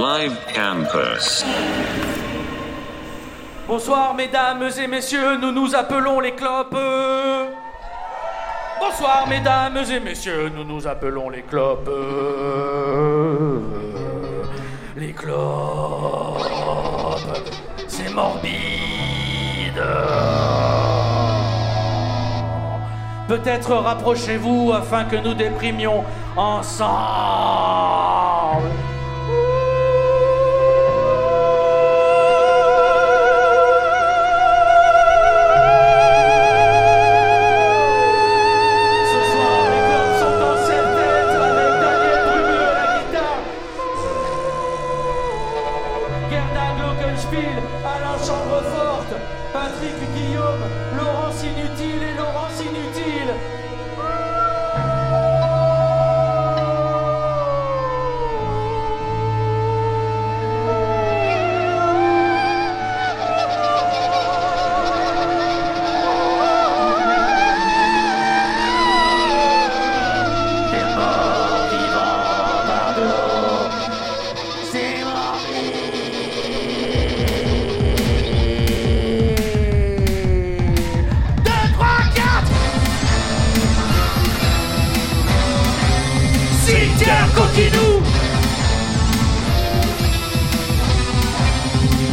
Live Campus. Bonsoir mesdames et messieurs, nous nous appelons les clopes. Bonsoir mesdames et messieurs, nous nous appelons les clopes. Les clopes. C'est morbide. Peut-être rapprochez-vous afin que nous déprimions ensemble.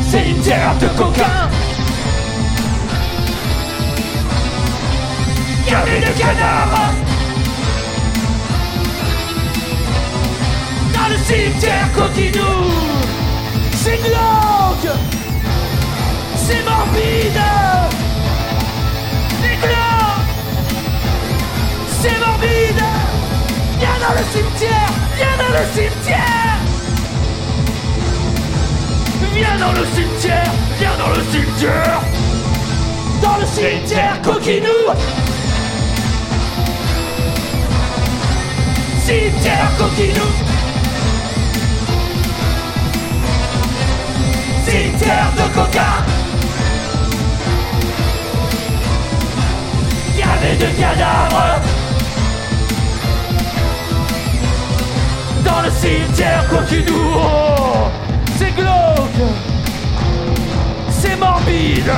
C'est Cimetière de coquins Gavé de cadavres cimetière Coquinou C'est glauque C'est morbide. C'est glauque. C'est morbide. Viens dans le cimetière. Viens dans le cimetière. Viens dans le cimetière. Viens dans le cimetière. Dans le cimetière Coquinou Cimetière Coquinou Cimetière de coca. Gavé de cadavres Dans le cimetière Coquinou. C'est glauque. C'est morbide.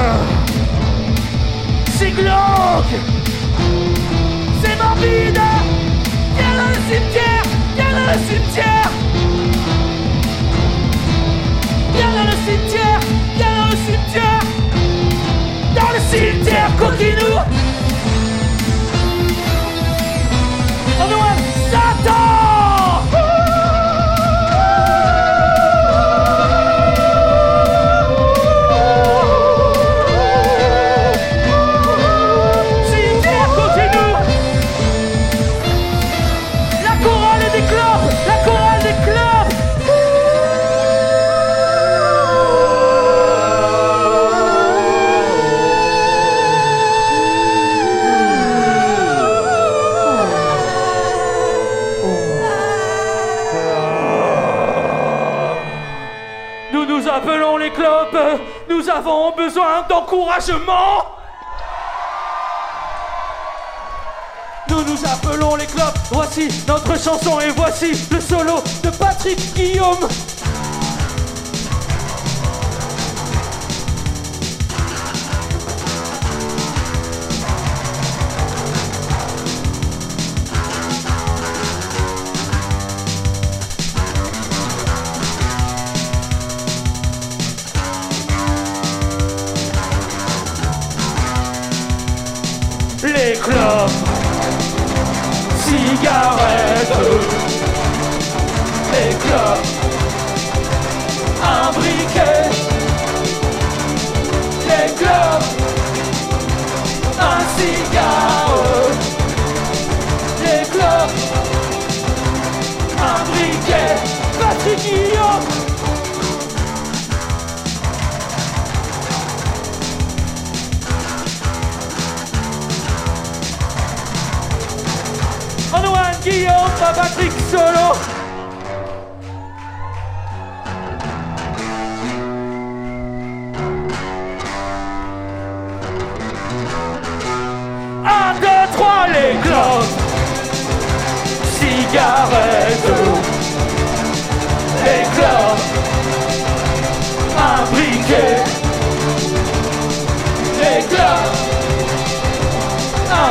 C'est glauque. C'est morbide. Viens dans le cimetière. Viens dans le cimetière Dans le cimetière Coquinou Noël Satan Besoin d'encouragement Nous nous appelons les clopes, voici notre chanson et voici le solo de Patrick Guillaume.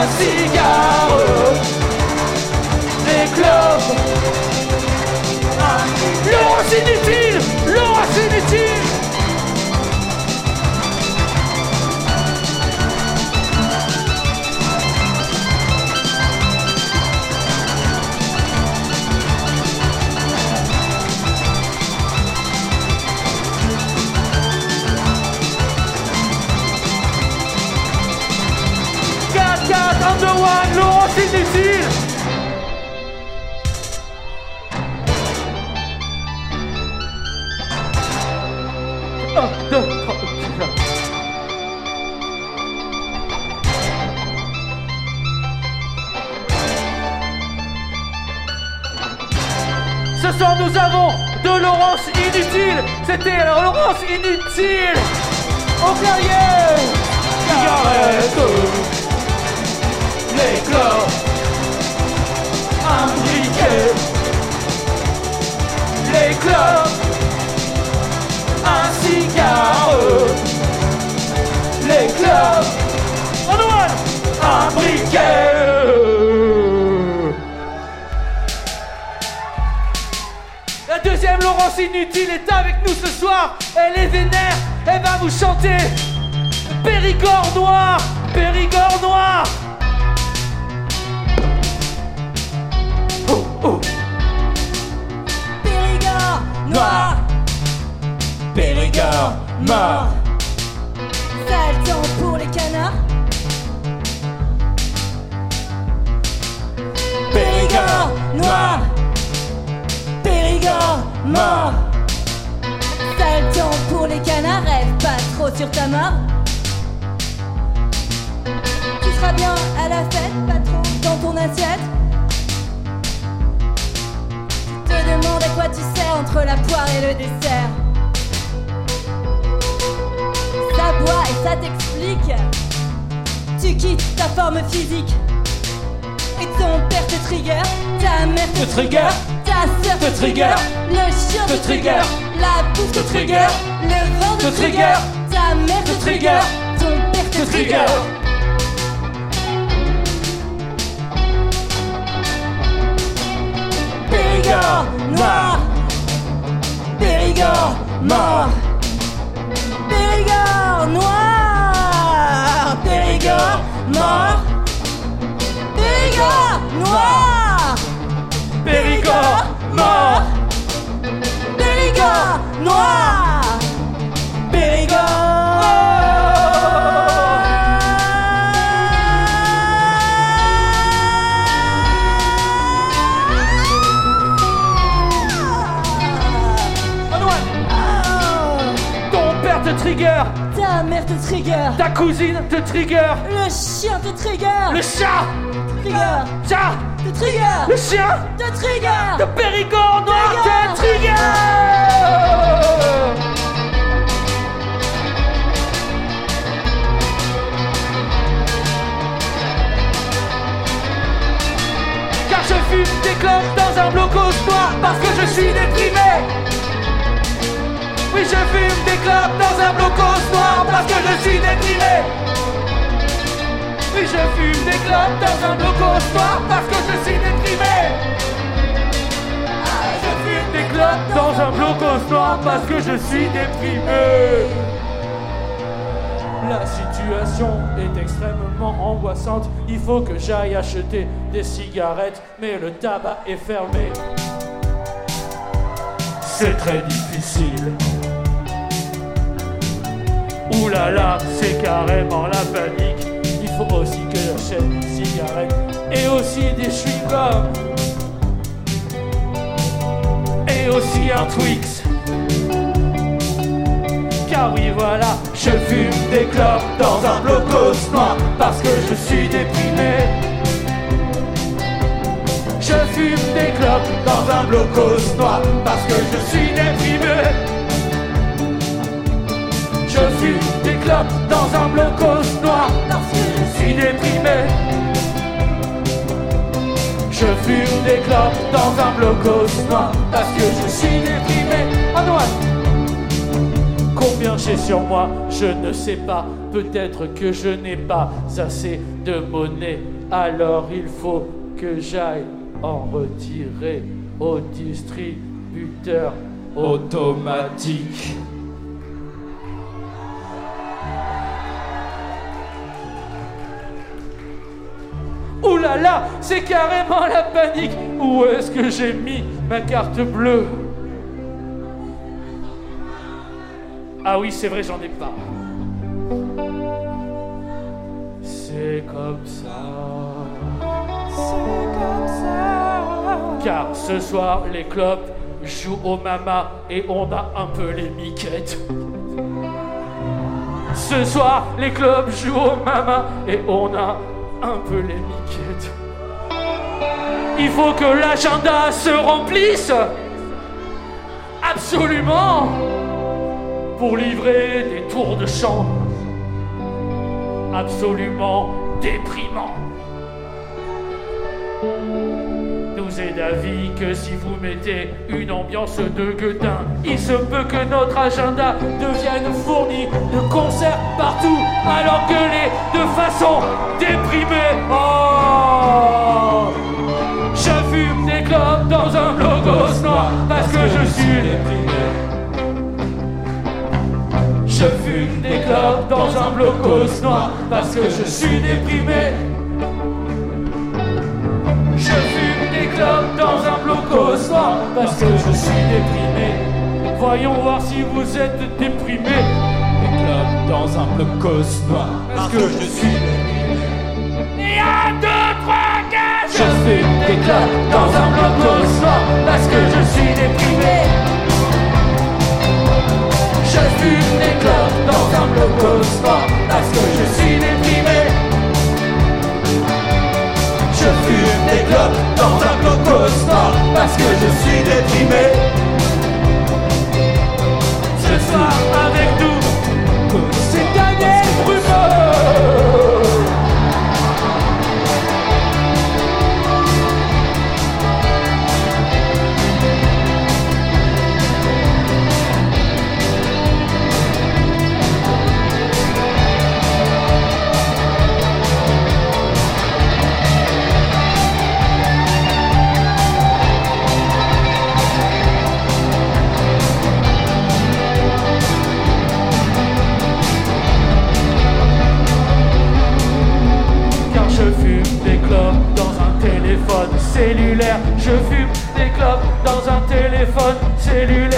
Un cigare, clopes, un... Laurence inutile, Laurence inutile. One, Laurence inutile. Ce soir nous avons de Laurence inutile. C'était la Laurence inutile. Au. Briquet. Les clopes. Un cigare. Un briquet. La deuxième Laurence Inutile est avec nous ce soir. Elle est vénère, elle va vous chanter Périgord noir, Périgord noir. Oh. Périgord noir, Périgord mort. sale temps pour les canards. Périgord noir, Périgord mort. Sale temps pour les canards, rêve pas trop sur ta mort. Tu seras bien à la fête, pas trop dans ton assiette. Tu te demandes à quoi tu sers entre la poire et le dessert. Ça boit et ça t'explique. Tu quittes ta forme physique. Et ton père te trigger, ta mère te, Te trigger. ta sœur te, trigger. le chien te, trigger. la bouffe te, trigger. le vent te, trigger. ta mère te, trigger. ton père Te trigger. Périgord mort, Périgord noir, Périgord mort, Périgord noir, Périgord mort. Périgord noir, Trigger, ta cousine te trigger, le chien te trigger, le chat, trigger, chat, te trigger, le chien, te trigger. le Périgord noir te Trigger. Car je fume des clopes dans un blocos noir parce que je suis déprimé. Je fume des clopes dans un blocos noir parce que je suis déprimé. Oui, je fume des clopes dans un blocos noir parce que je suis déprimé. Ah, je fume des clopes dans un blocos noir parce que je suis déprimé. La situation est extrêmement angoissante. Il faut que j'aille acheter des cigarettes, mais le tabac est fermé. C'est très difficile. Ouh là là, c'est carrément la panique. Il faut aussi que j'achète des cigarettes et aussi des chewing-gums. Et aussi un Twix. Car oui voilà, je fume des clopes dans un blocos noir parce que je suis déprimé. Je fume des clopes dans un blocos noir parce que je suis déprimé. Je fume des clopes dans un blocos noir parce que je suis déprimé. Je fume des clopes dans un blocos noir parce que je suis déprimé. Antoine, combien j'ai sur moi, je ne sais pas. Peut-être que je n'ai pas assez de monnaie. Alors il faut que j'aille en retirer au distributeur automatique. Là c'est carrément la panique. Où est-ce que j'ai mis ma carte bleue? Ah oui, c'est vrai, j'en ai pas. C'est comme ça. C'est comme ça. Car ce soir, les clopes jouent au mama et on a un peu les miquettes. Ce soir, les clubs jouent au mama et on a un peu les miquettes. Il faut que l'agenda se remplisse. Absolument. Pour livrer des tours de chant. Absolument déprimants. Est d'avis que si vous mettez une ambiance de gueudin, il se peut que notre agenda devienne fourni de concerts partout, alors que les de façon déprimée. Oh Je fume des clopes dans un logos noir parce que je suis déprimé. Je fume des clopes dans un blocos noir parce que je suis déprimé. Clopes dans un blocos noir parce que je suis déprimé. Voyons voir si vous êtes déprimé. Clopes dans un blocos noir Parce que je suis déprimé. Et un, deux, trois, quatre. Je fume des dans un blocos noir parce que je suis déprimé. Je fume des dans un blocos noir dans un blocos noir parce que je suis déprimé. Ce soir avec téléphone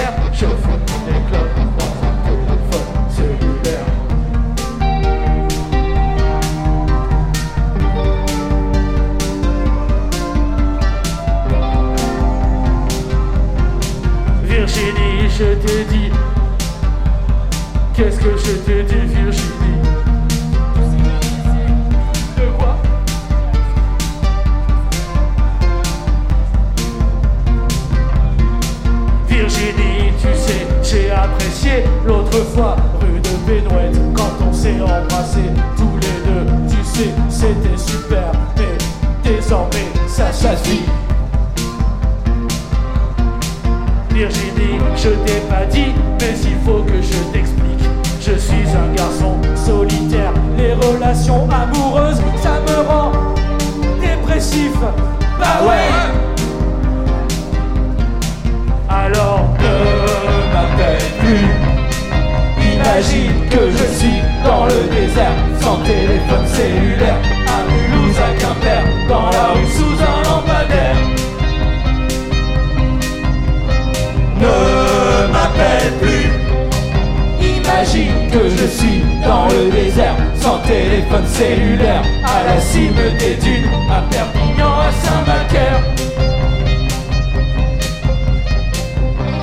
à la cime des dunes, à Perpignan, à Saint-Macaire.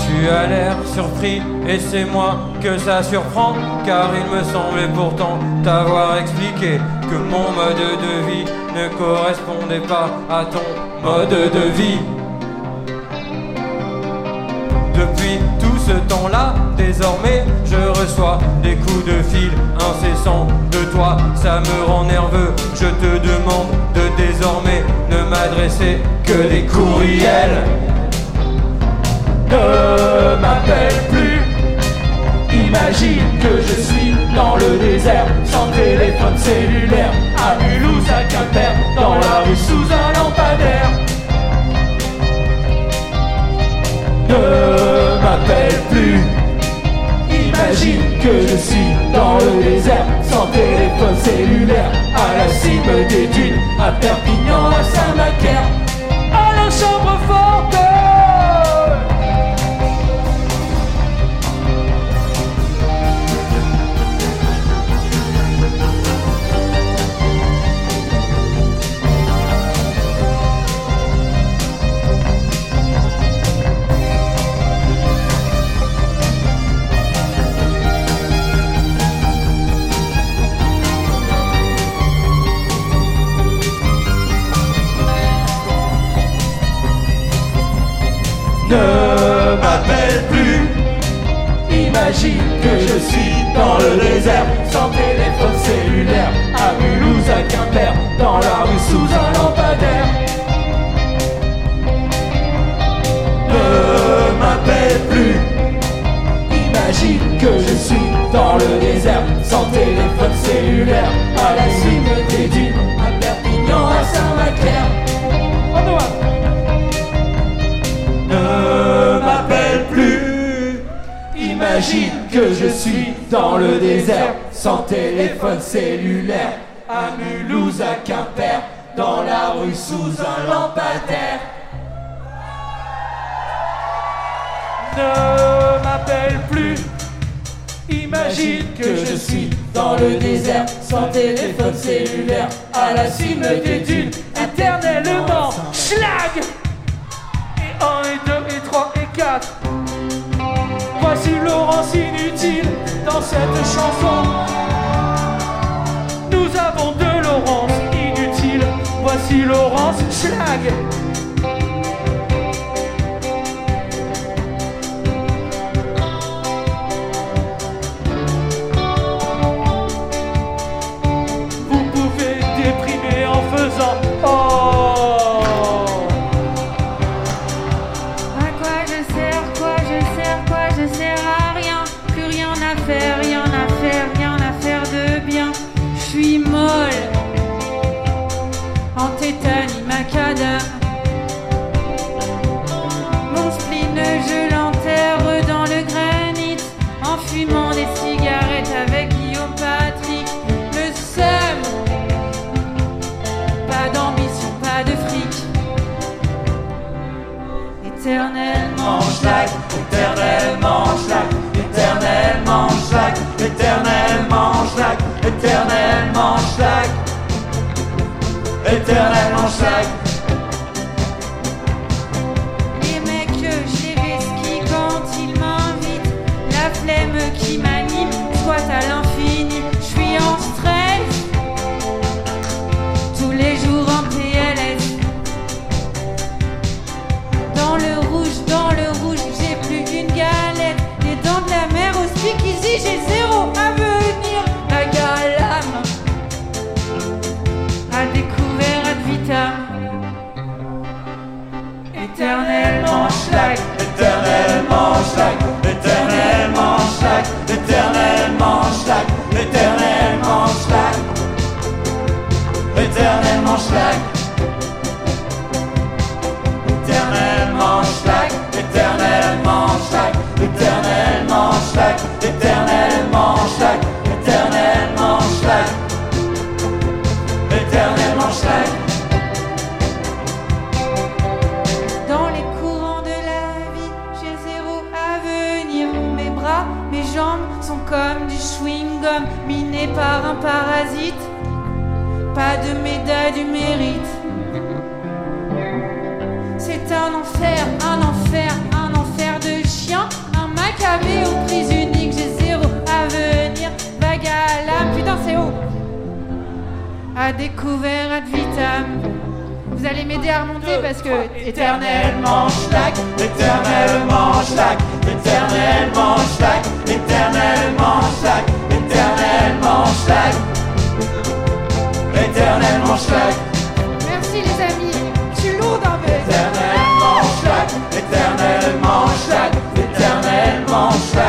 Tu as l'air surpris et c'est moi que ça surprend car il me semblait pourtant t'avoir expliqué que mon mode de vie ne correspondait pas à ton mode de vie. Ce temps-là, désormais, je reçois des coups de fil incessants de toi. Ça me rend nerveux. Je te demande de désormais ne m'adresser que des courriels. ne m'appelle plus. Imagine que je suis dans le désert, sans téléphone cellulaire, à Mulhouse, à Quimper, dans la rue sous un lampadaire. Ne m'appelle plus. Imagine que je suis dans le désert, sans téléphone cellulaire, à la cime des dunes, à Perpignan, à Saint-Macaire, Ne m'appelle plus. Imagine que je suis dans le désert, sans téléphone cellulaire, à la cime des dunes, éternellement. Schlag! Et 1 et 2 et 3 et 4 Voici Laurence inutile dans cette chanson Nous avons deux Laurence inutiles Voici Laurence Schlag long strike. Parasite. Pas de médaille du mérite. C'est un enfer, un enfer, un enfer de chien. Un macabé aux prises uniques, j'ai zéro avenir. Vague à l'âme, putain c'est haut. À découvert ad vitam. Vous allez m'aider à remonter parce que Éternellement schlag, éternellement schlag, éternellement schlag, éternellement schlag, éternellement schlag, éternellement schlag, Merci les amis, je suis lourde peu. éternellement schlag, éternellement schlag, éternellement schlag,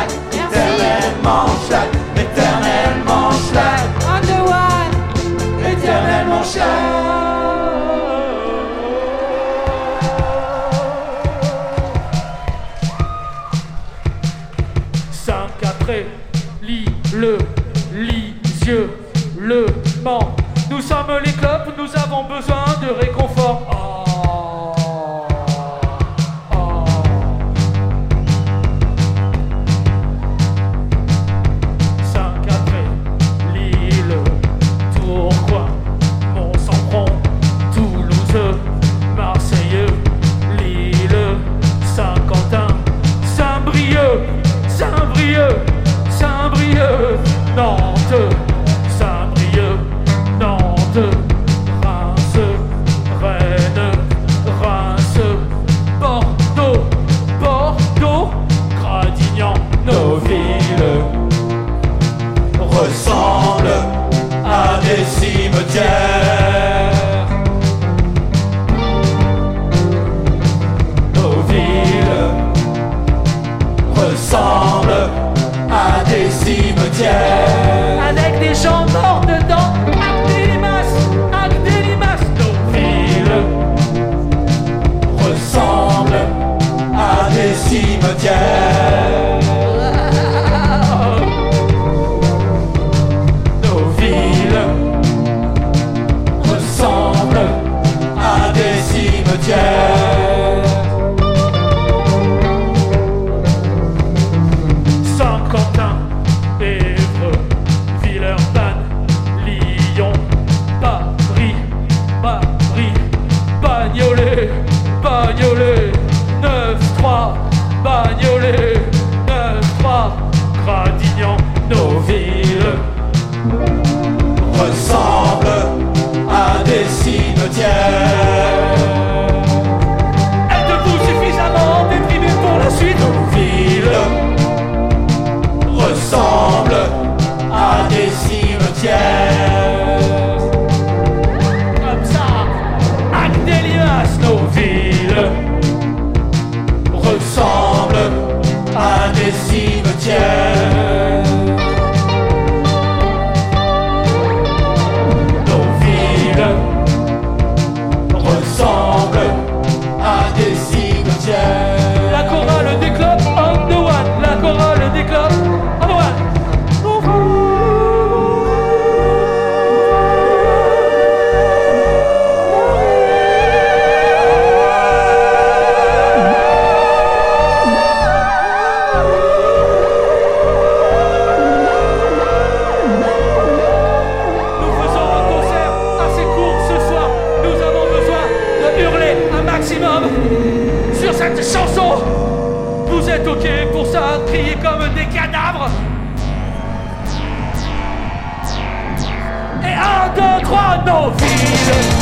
Bagnolet, 9-3, Bagnolet. pour ça, triés comme des cadavres. Et un, deux, trois, nos villes.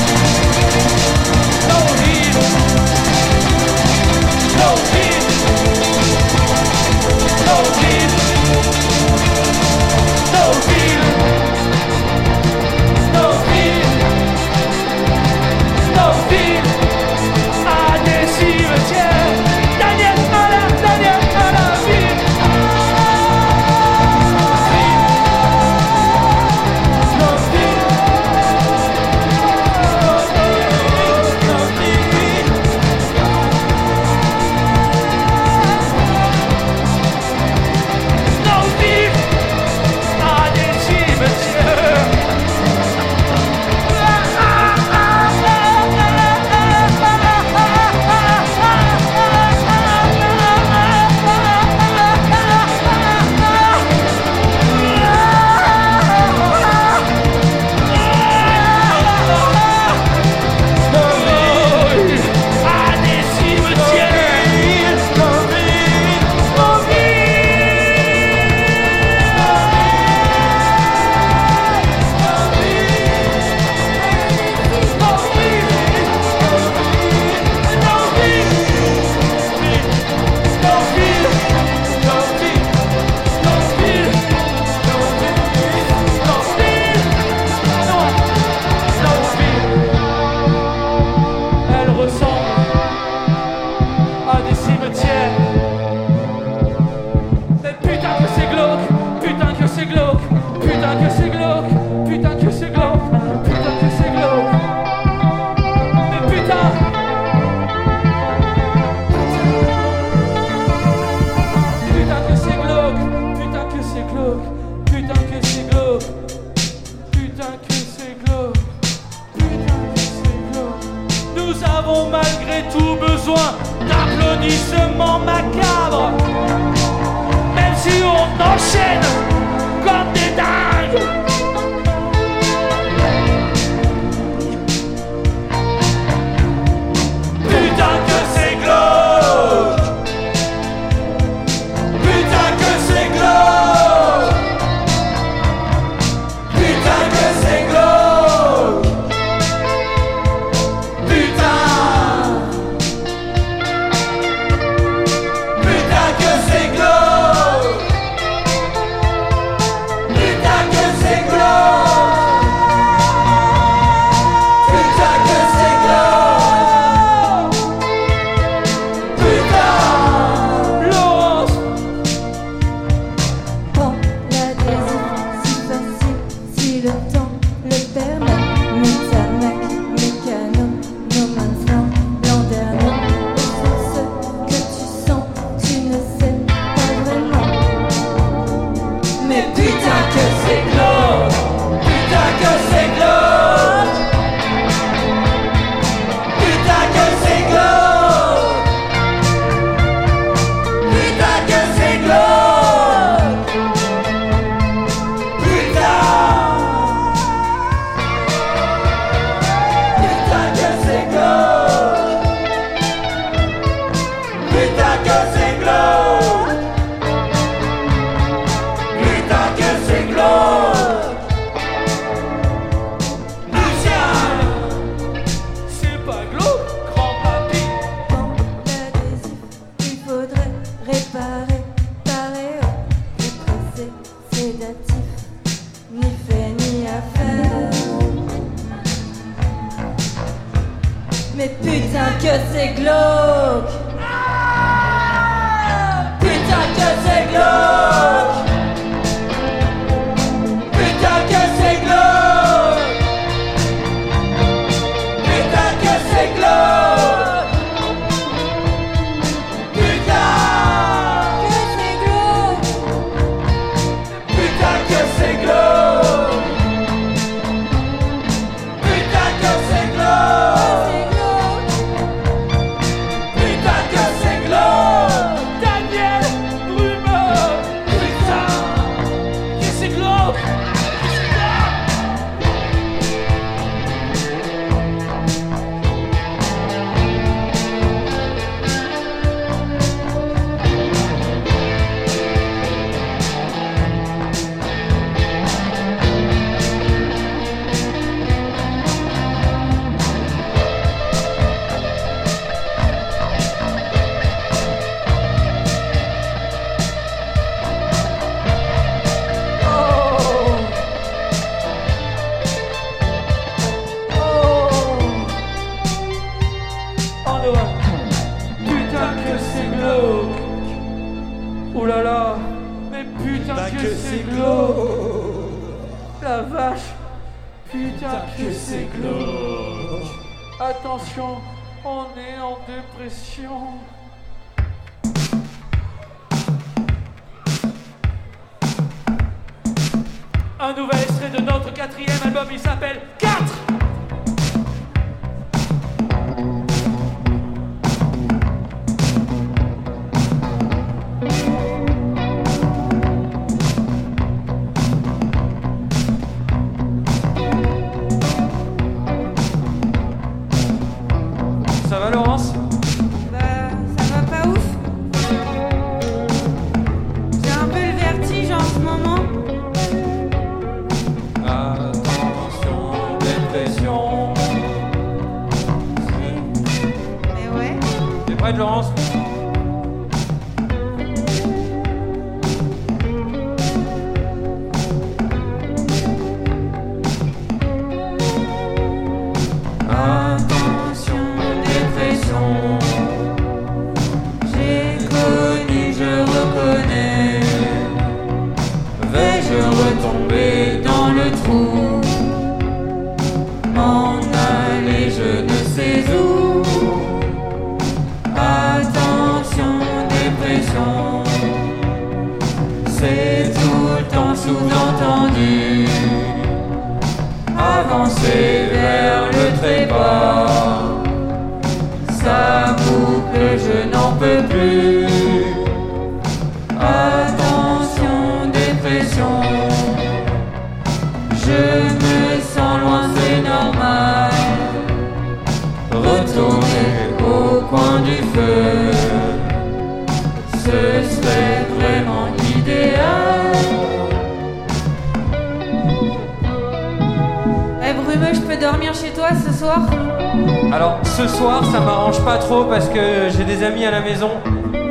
Ce soir ça m'arrange pas trop parce que j'ai des amis à la maison.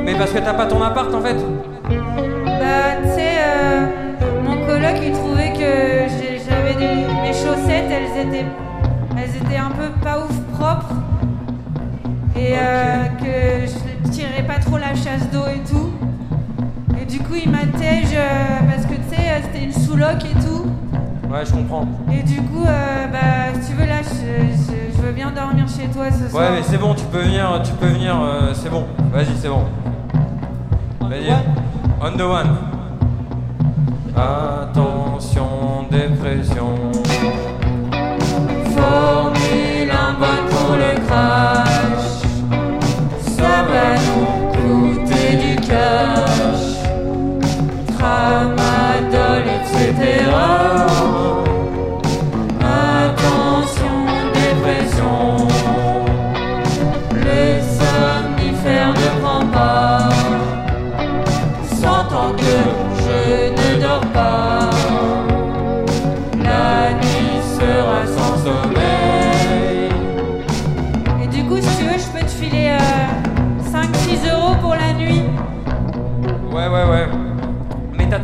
Mais parce que t'as pas ton appart en fait Bah, tu sais, euh, mon coloc, il trouvait que j'avais des, mes chaussettes, elles étaient, elles étaient un peu pas ouf propres. Et euh, que je tirais pas trop la chasse d'eau et tout. Et du coup, il m'attège euh, parce que tu sais, c'était une sous-loc et tout. Ouais je comprends. Et du coup, bah, si tu veux, là, je, je- je veux bien dormir chez toi ce soir. Ouais mais c'est bon, tu peux venir, tu peux venir, euh, c'est bon. Vas-y c'est bon. Vas-y. On the one. Attention, dépression. Formule un pour le crash. Ça va nous coûter du cash. Tramadol, etc.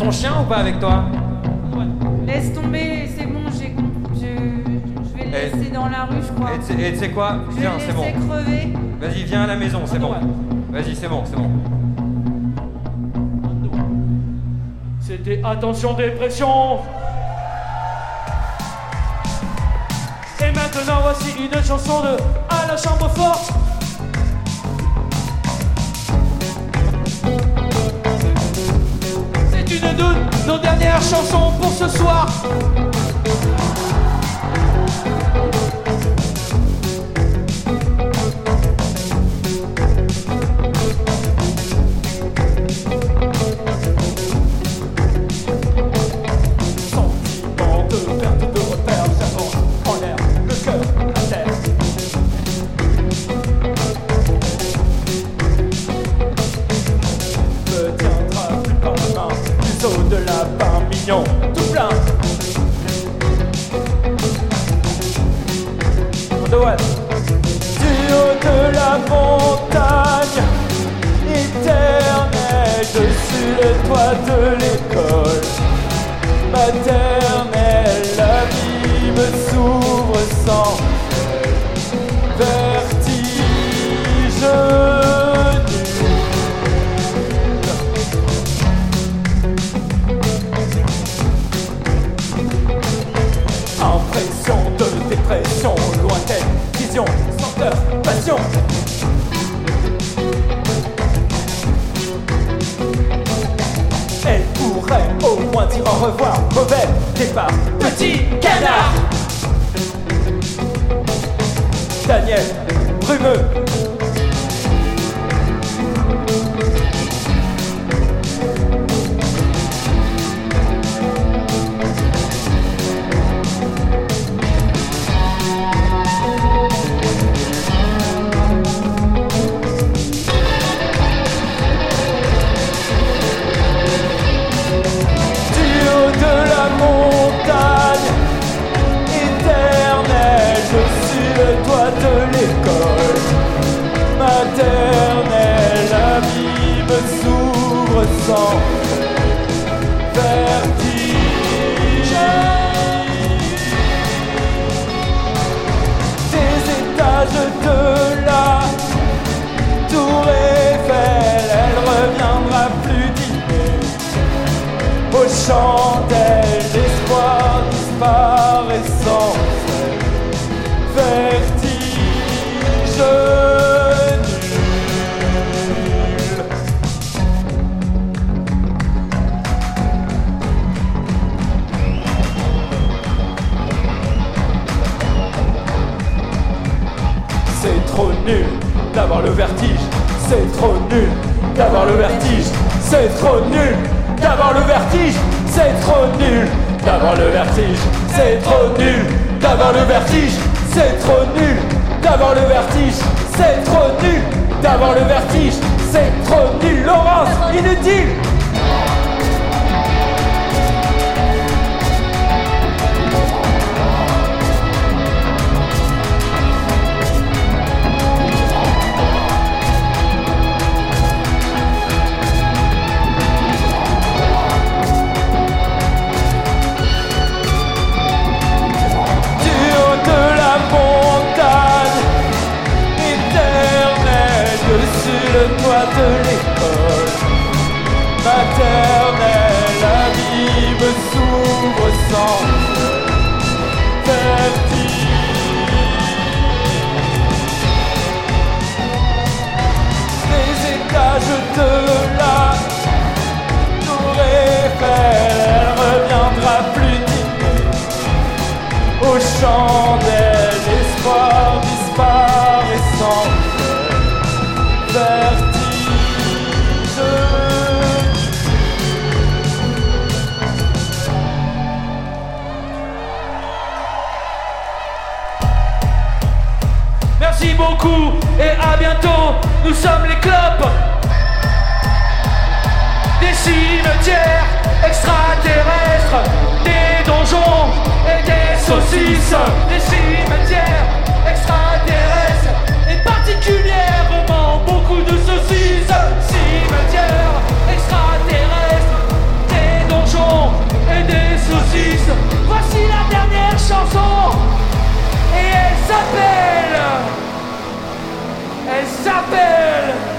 ton chien ou pas avec toi Laisse tomber, c'est bon, j'ai je, je vais le Eh. laisser dans la rue, je crois. Et tu sais- Et tu sais quoi Je Viens, c'est bon. laisser crever. Vas-y, viens à la maison, c'est bon. Vas-y, c'est bon, c'est bon. C'était attention dépression. Et maintenant voici une chanson de À la chambre forte. Nos dernières chansons pour ce soir. Me s'ouvre sans vertige. Impression de dépression lointaine, vision, senteur, passion. Au revoir, mauvais départ, petit canard. Daniel, brumeux. De la tour Eiffel, elle reviendra plus dîner aux chandelles, d'avoir le vertige. C'est trop nul d'avoir le vertige. C'est trop nul d'avoir le vertige. C'est trop nul d'avoir le vertige. C'est trop nul d'avoir le vertige. C'est trop nul d'avoir le vertige. C'est trop nul d'avoir le vertige. C'est trop nul. Laurence, inutile. De l'école maternelle, la vie me s'ouvre sans vertige. Les étages de la tour Eiffel, reviendra plus dîner aux chandelles, Et à bientôt. Nous sommes les clopes. Des cimetières extraterrestres, des donjons et des saucisses. Des cimetières extraterrestres et particulièrement beaucoup de saucisses. Cimetières extraterrestres, des donjons et des saucisses. Voici la dernière chanson et elle s'appelle elle s'appelle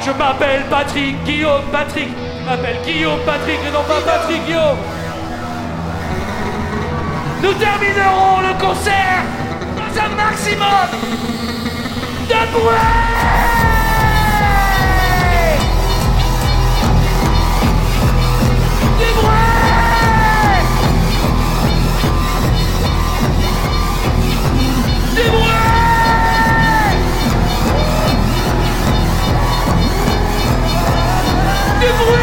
Je m'appelle Patrick Guillaume Patrick. Je m'appelle Guillaume Patrick et non pas Patrick Guillaume. Nous terminerons le concert dans un maximum de bruit bruit bruit Du bruit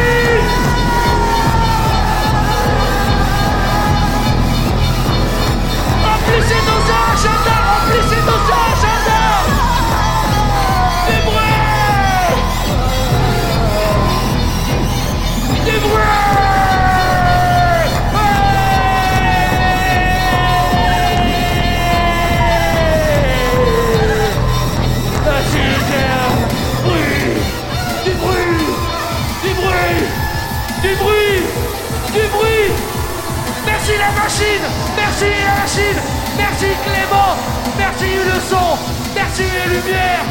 Merci Clément Merci le son Merci les lumières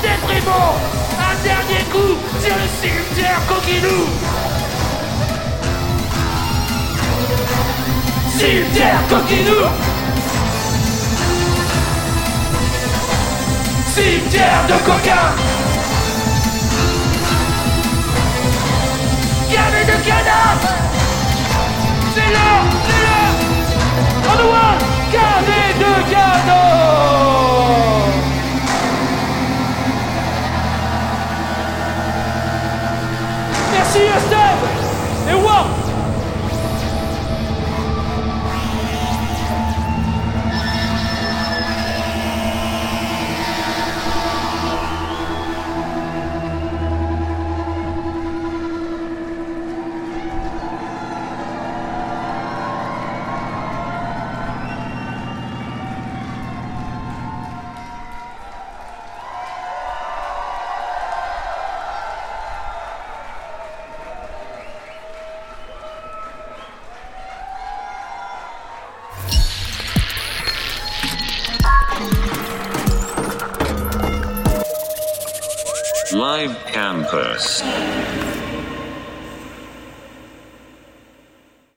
Déprimant Un dernier coup sur le cimetière Coquinou. Cimetière Coquinou. Cimetière de coquins. Gavé de cadavres C'est l'heure C'est l'heure. On the one Gavé Live Campus.